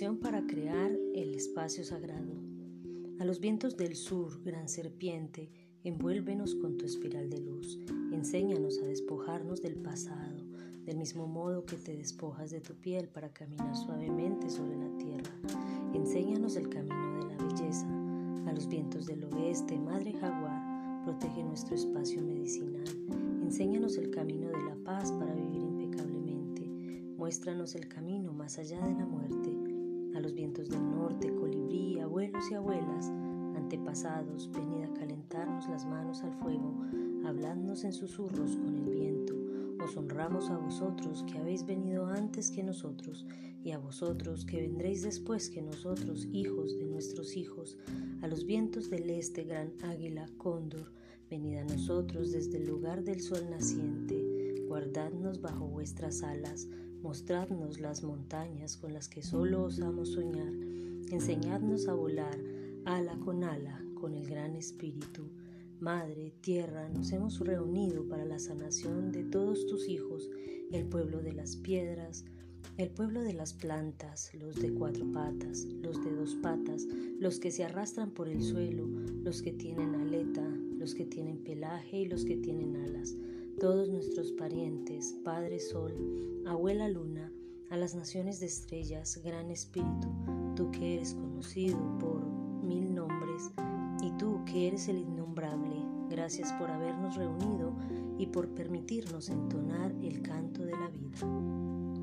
Para crear el espacio sagrado. A los vientos del sur, gran serpiente, envuélvenos con tu espiral de luz. Enséñanos a despojarnos del pasado, del mismo modo que te despojas de tu piel para caminar suavemente sobre la tierra. Enséñanos el camino de la belleza. A los vientos del oeste, Madre Jaguar, protege nuestro espacio medicinal. Enséñanos el camino de la paz para vivir impecablemente. Muéstranos el camino más allá de la muerte. Los vientos del norte, colibrí, abuelos y abuelas, antepasados, venid a calentarnos las manos al fuego, habladnos en susurros con el viento. Os honramos a vosotros que habéis venido antes que nosotros, y a vosotros que vendréis después que nosotros, hijos de nuestros hijos, a los vientos del este, gran águila, cóndor, venid a nosotros desde el lugar del sol naciente, guardadnos bajo vuestras alas, mostradnos las montañas con las que solo osamos soñar, enseñadnos a volar ala con ala con el gran espíritu. Madre, tierra, nos hemos reunido para la sanación de todos tus hijos, el pueblo de las piedras, el pueblo de las plantas, los de cuatro patas, los de dos patas, los que se arrastran por el suelo, los que tienen aleta, los que tienen pelaje y los que tienen alas, todos nuestros parientes, Padre Sol, Abuela Luna, a las naciones de estrellas, Gran Espíritu, tú que eres conocido por mil nombres, y tú que eres el innombrable, gracias por habernos reunido y por permitirnos entonar el canto de la vida.